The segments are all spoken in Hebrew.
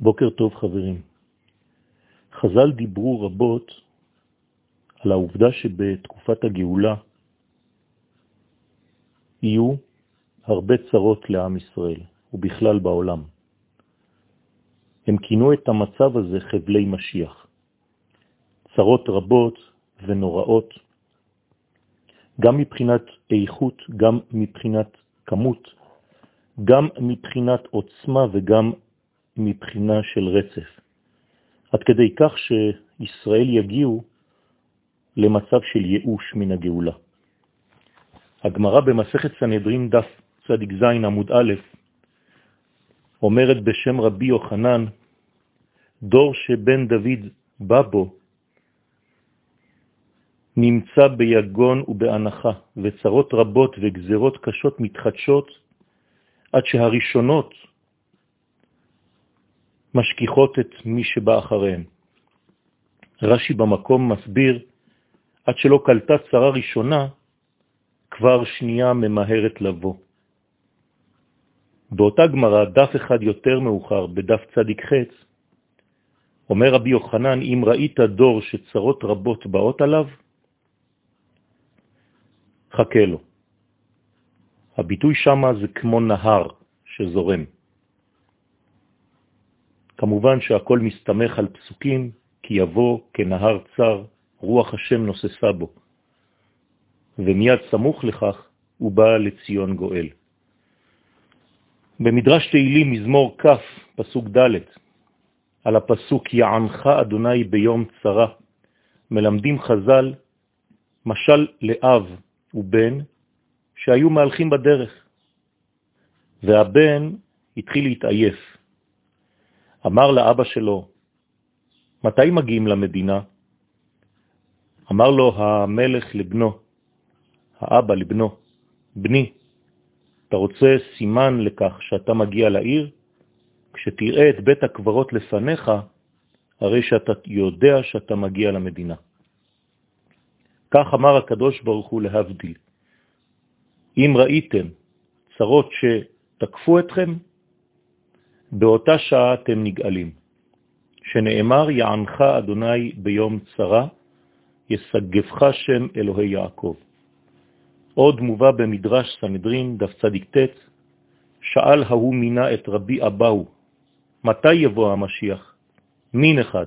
בוקר טוב חברים. חז"ל דיברו רבות על העובדה שבתקופת הגאולה יהיו הרבה צרות לעם ישראל, ובכלל בעולם. הם כינו את המצב הזה חבלי משיח. צרות רבות ונוראות, גם מבחינת איכות, גם מבחינת כמות, גם מבחינת עוצמה וגם מבחינה של רצף. עד כדי כך שישראל יגיעו למצב של ייאוש מן הגאולה. הגמרא במסכת סנהדרין דף זין עמוד א' אומרת בשם רבי יוחנן, דור שבן דוד בא בו, נמצא ביגון ובהנחה, וצרות רבות וגזרות קשות מתחדשות, עד שהראשונות משכיחות את מי שבא אחריהם. רש"י במקום מסביר, עד שלא קלטה צרה ראשונה, כבר שנייה ממהרת לבוא. באותה גמרא, דף אחד יותר מאוחר, בדף צדיק חץ, אומר רבי יוחנן, אם ראית דור שצרות רבות באות עליו, חכה לו. הביטוי שמה זה כמו נהר שזורם. כמובן שהכל מסתמך על פסוקים, כי יבוא כנהר צר, רוח השם נוססה בו. ומיד סמוך לכך הוא בא לציון גואל. במדרש תהילים מזמור כ', פסוק ד', על הפסוק יענך אדוני ביום צרה, מלמדים חז"ל משל לאב ובן שהיו מהלכים בדרך, והבן התחיל להתעייף. אמר לאבא שלו, מתי מגיעים למדינה? אמר לו המלך לבנו, האבא לבנו, בני, אתה רוצה סימן לכך שאתה מגיע לעיר? כשתראה את בית הקברות לפניך, הרי שאתה יודע שאתה מגיע למדינה. כך אמר הקדוש ברוך הוא להבדיל. אם ראיתם צרות שתקפו אתכם, באותה שעה אתם נגאלים. שנאמר, יענך אדוני ביום צרה, יסגבך שם אלוהי יעקב. עוד מובא במדרש סנהדרין, דף צדיק ט', שאל ההוא מינה את רבי אבאו, מתי יבוא המשיח? מין אחד.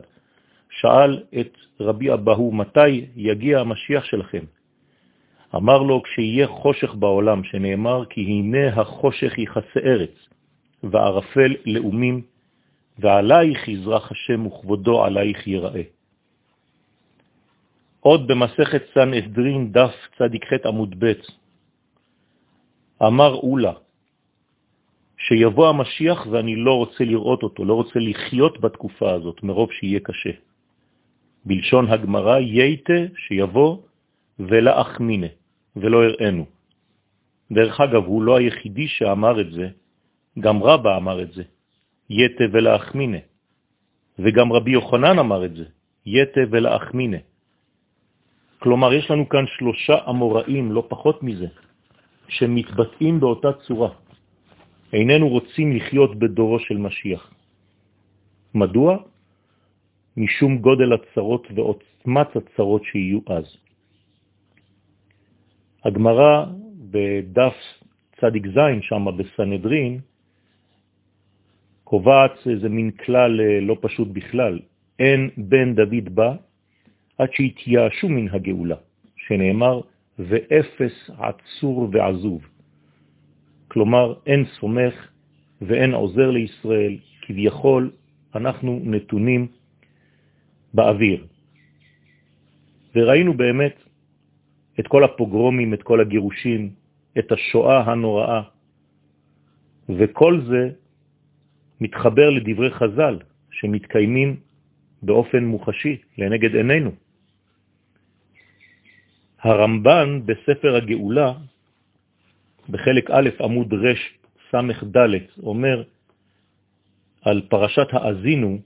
שאל את רבי אבאו, מתי יגיע המשיח שלכם? אמר לו, כשיהיה חושך בעולם, שנאמר, כי הנה החושך יכסה ארץ, וערפל לאומים, ועלייך יזרח השם וכבודו עלייך יראה. עוד במסכת סנהדרין דף צדיק ח' עמוד ב', אמר אולה, שיבוא המשיח ואני לא רוצה לראות אותו, לא רוצה לחיות בתקופה הזאת, מרוב שיהיה קשה. בלשון הגמרא, ייתה שיבוא ולאחמינה, ולא הראינו. דרך אגב, הוא לא היחידי שאמר את זה, גם רבא אמר את זה, ייתה ולאחמינה, וגם רבי יוחנן אמר את זה, ייתה ולאחמינה. כלומר, יש לנו כאן שלושה אמוראים, לא פחות מזה, שמתבטאים באותה צורה. איננו רוצים לחיות בדורו של משיח. מדוע? משום גודל הצרות ועוצמת הצרות שיהיו אז. הגמרא בדף צדיק זין, שם בסנהדרין, קובעת איזה מין כלל אה, לא פשוט בכלל, אין בן דוד בא עד שהתייאשו מן הגאולה, שנאמר, ואפס עצור ועזוב. כלומר, אין סומך ואין עוזר לישראל, כביכול אנחנו נתונים באוויר. וראינו באמת את כל הפוגרומים, את כל הגירושים, את השואה הנוראה, וכל זה מתחבר לדברי חז"ל שמתקיימים באופן מוחשי לנגד עינינו. הרמב"ן בספר הגאולה, בחלק א' עמוד רש סמך ד', אומר על פרשת האזינו,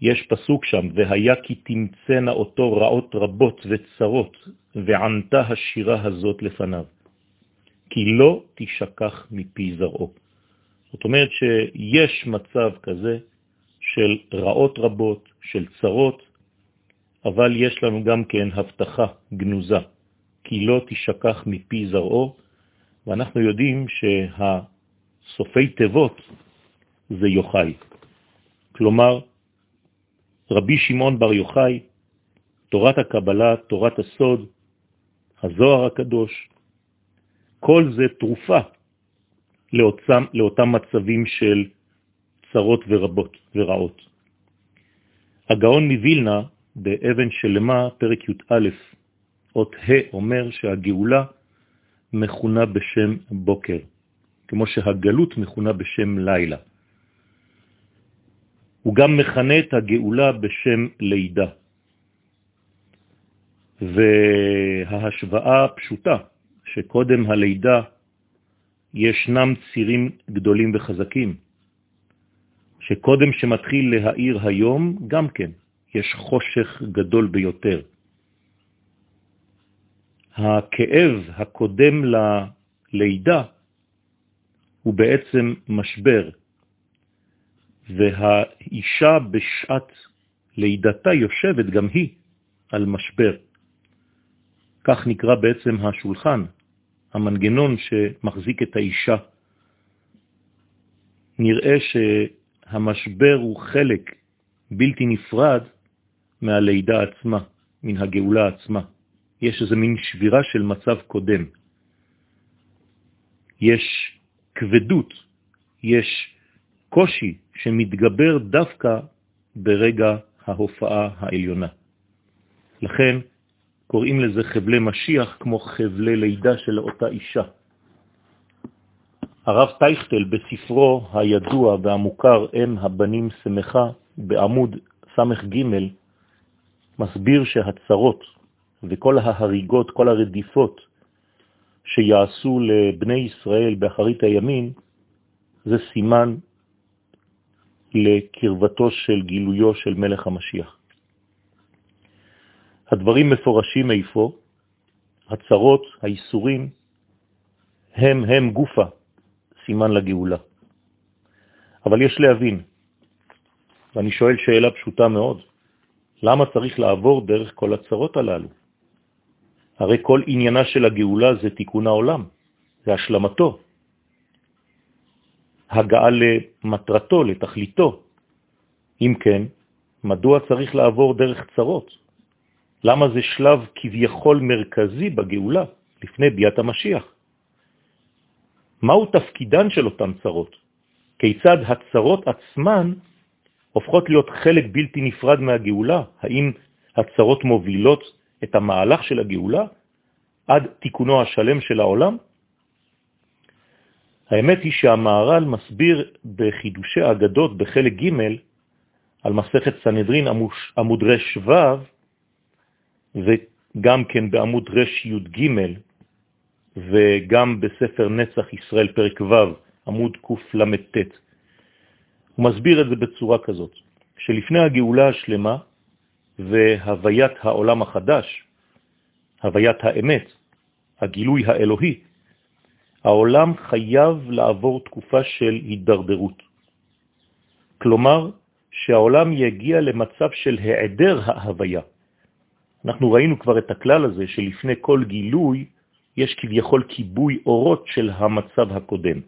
יש פסוק שם, והיה כי תמצאנה אותו רעות רבות וצרות, וענתה השירה הזאת לפניו, כי לא תשכח מפי זרעו. זאת אומרת שיש מצב כזה של רעות רבות, של צרות, אבל יש לנו גם כן הבטחה גנוזה, כי לא תשכח מפי זרעו, ואנחנו יודעים שהסופי תיבות זה יוחאי. כלומר, רבי שמעון בר יוחאי, תורת הקבלה, תורת הסוד, הזוהר הקדוש, כל זה תרופה לאותם, לאותם מצבים של צרות ורבות ורעות. הגאון מווילנה, באבן שלמה, פרק י"א, אות ה', אומר שהגאולה מכונה בשם בוקר, כמו שהגלות מכונה בשם לילה. הוא גם מכנה את הגאולה בשם לידה. וההשוואה פשוטה, שקודם הלידה ישנם צירים גדולים וחזקים, שקודם שמתחיל להאיר היום, גם כן, יש חושך גדול ביותר. הכאב הקודם ללידה הוא בעצם משבר, והאישה בשעת לידתה יושבת גם היא על משבר. כך נקרא בעצם השולחן, המנגנון שמחזיק את האישה. נראה שהמשבר הוא חלק בלתי נפרד מהלידה עצמה, מן הגאולה עצמה. יש איזה מין שבירה של מצב קודם. יש כבדות, יש קושי שמתגבר דווקא ברגע ההופעה העליונה. לכן קוראים לזה חבלי משיח כמו חבלי לידה של אותה אישה. הרב טייכטל בספרו הידוע והמוכר אם הבנים שמחה בעמוד ס"ג מסביר שהצרות וכל ההריגות, כל הרדיפות שיעשו לבני ישראל באחרית הימין זה סימן לקרבתו של גילויו של מלך המשיח. הדברים מפורשים איפה, הצרות, האיסורים, הם הם גופה, סימן לגאולה. אבל יש להבין, ואני שואל שאלה פשוטה מאוד, למה צריך לעבור דרך כל הצרות הללו? הרי כל עניינה של הגאולה זה תיקון העולם, זה השלמתו, הגעה למטרתו, לתכליתו. אם כן, מדוע צריך לעבור דרך צרות? למה זה שלב כביכול מרכזי בגאולה, לפני ביאת המשיח? מהו תפקידן של אותן צרות? כיצד הצרות עצמן הופכות להיות חלק בלתי נפרד מהגאולה? האם הצרות מובילות את המהלך של הגאולה עד תיקונו השלם של העולם? האמת היא שהמהר"ל מסביר בחידושי האגדות בחלק ג' על מסכת סנהדרין עמוד רש ו' וגם כן בעמוד רש י"ג וגם בספר נצח ישראל פרק ו' עמוד קל"ט. הוא מסביר את זה בצורה כזאת, שלפני הגאולה השלמה והוויית העולם החדש, הוויית האמת, הגילוי האלוהי, העולם חייב לעבור תקופה של הידרדרות. כלומר, שהעולם יגיע למצב של העדר ההוויה. אנחנו ראינו כבר את הכלל הזה שלפני כל גילוי יש כביכול כיבוי אורות של המצב הקודם.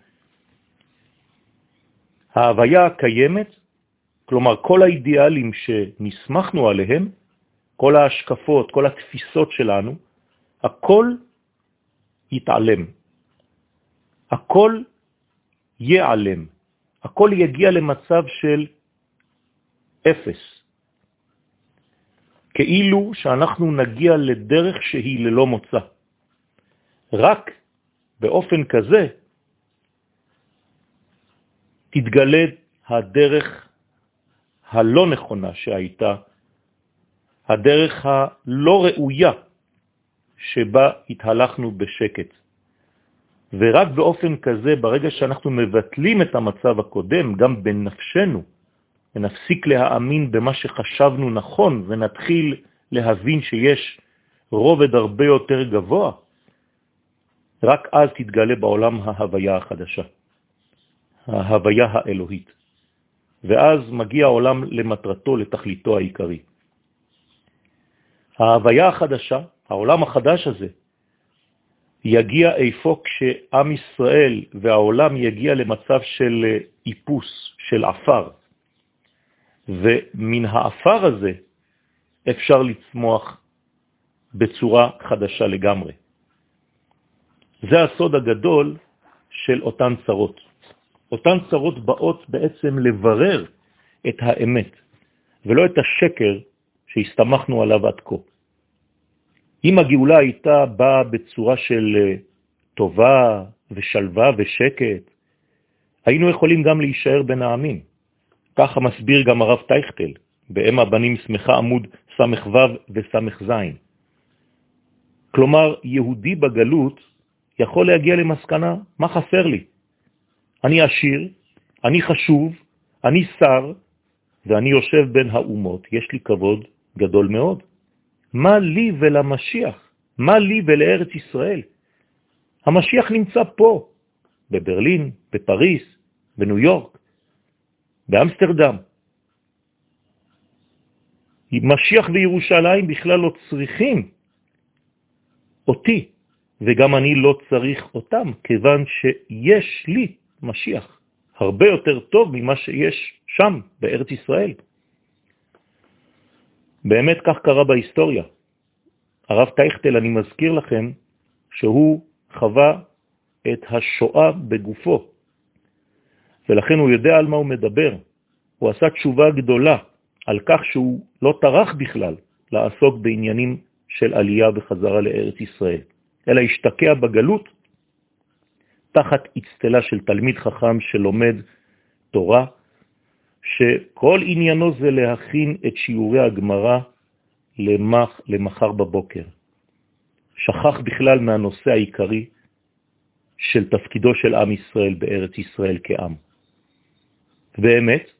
ההוויה הקיימת, כלומר כל האידיאלים שנסמכנו עליהם, כל ההשקפות, כל התפיסות שלנו, הכל יתעלם. הכל ייעלם. הכל יגיע למצב של אפס. כאילו שאנחנו נגיע לדרך שהיא ללא מוצא. רק באופן כזה תתגלה הדרך הלא נכונה שהייתה, הדרך הלא ראויה שבה התהלכנו בשקט. ורק באופן כזה, ברגע שאנחנו מבטלים את המצב הקודם, גם בנפשנו, ונפסיק להאמין במה שחשבנו נכון, ונתחיל להבין שיש רובד הרבה יותר גבוה, רק אז תתגלה בעולם ההוויה החדשה, ההוויה האלוהית. ואז מגיע העולם למטרתו, לתכליתו העיקרי. ההוויה החדשה, העולם החדש הזה, יגיע איפה כשעם ישראל והעולם יגיע למצב של איפוס, של עפר. ומן העפר הזה אפשר לצמוח בצורה חדשה לגמרי. זה הסוד הגדול של אותן צרות. אותן צרות באות בעצם לברר את האמת, ולא את השקר שהסתמכנו עליו עד כה. אם הגאולה הייתה באה בצורה של אה, טובה ושלווה ושקט, היינו יכולים גם להישאר בין העמים. ככה מסביר גם הרב טייכטל, באם הבנים שמחה עמוד סמ"ו וסמ"ז. כלומר, יהודי בגלות יכול להגיע למסקנה, מה חסר לי? אני עשיר, אני חשוב, אני שר, ואני יושב בין האומות, יש לי כבוד גדול מאוד. מה לי ולמשיח? מה לי ולארץ ישראל? המשיח נמצא פה, בברלין, בפריס, בניו יורק, באמסטרדם. משיח וירושלים בכלל לא צריכים אותי, וגם אני לא צריך אותם, כיוון שיש לי משיח הרבה יותר טוב ממה שיש שם, בארץ ישראל. באמת כך קרה בהיסטוריה. הרב טייכטל, אני מזכיר לכם שהוא חווה את השואה בגופו, ולכן הוא יודע על מה הוא מדבר. הוא עשה תשובה גדולה על כך שהוא לא טרח בכלל לעסוק בעניינים של עלייה וחזרה לארץ ישראל, אלא השתקע בגלות תחת אצטלה של תלמיד חכם שלומד תורה, שכל עניינו זה להכין את שיעורי הגמרא למח, למחר בבוקר. שכח בכלל מהנושא העיקרי של תפקידו של עם ישראל בארץ ישראל כעם. באמת,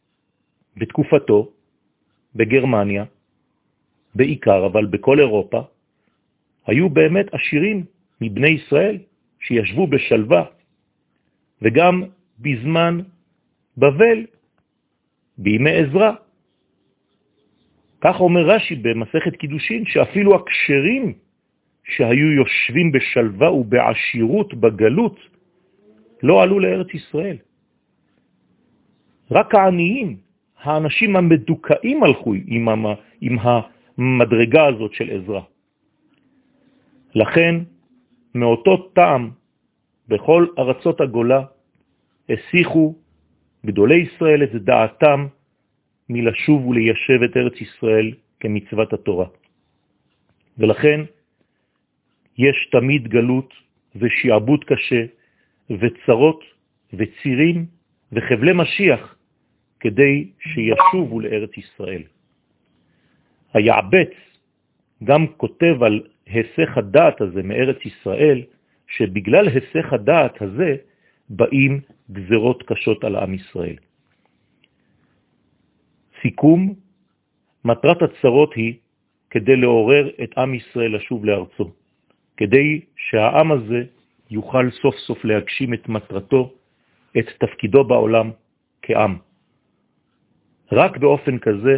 בתקופתו, בגרמניה, בעיקר, אבל בכל אירופה, היו באמת עשירים מבני ישראל שישבו בשלווה, וגם בזמן בבל, בימי עזרה. כך אומר רש"י במסכת קידושין, שאפילו הקשרים שהיו יושבים בשלווה ובעשירות בגלות, לא עלו לארץ ישראל. רק העניים, האנשים המדוכאים הלכו עם, עם המדרגה הזאת של עזרה. לכן, מאותו טעם, בכל ארצות הגולה, הסיחו גדולי ישראל את דעתם מלשוב וליישב את ארץ ישראל כמצוות התורה. ולכן יש תמיד גלות ושיעבוד קשה וצרות וצירים וחבלי משיח כדי שישובו לארץ ישראל. היעבץ גם כותב על היסח הדעת הזה מארץ ישראל, שבגלל היסח הדעת הזה באים גזרות קשות על עם ישראל. סיכום, מטרת הצרות היא כדי לעורר את עם ישראל לשוב לארצו, כדי שהעם הזה יוכל סוף סוף להגשים את מטרתו, את תפקידו בעולם כעם. רק באופן כזה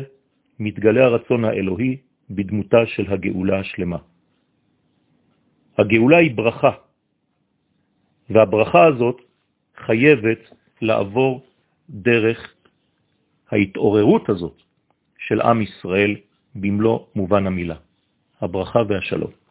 מתגלה הרצון האלוהי בדמותה של הגאולה השלמה. הגאולה היא ברכה, והברכה הזאת חייבת לעבור דרך ההתעוררות הזאת של עם ישראל במלוא מובן המילה. הברכה והשלום.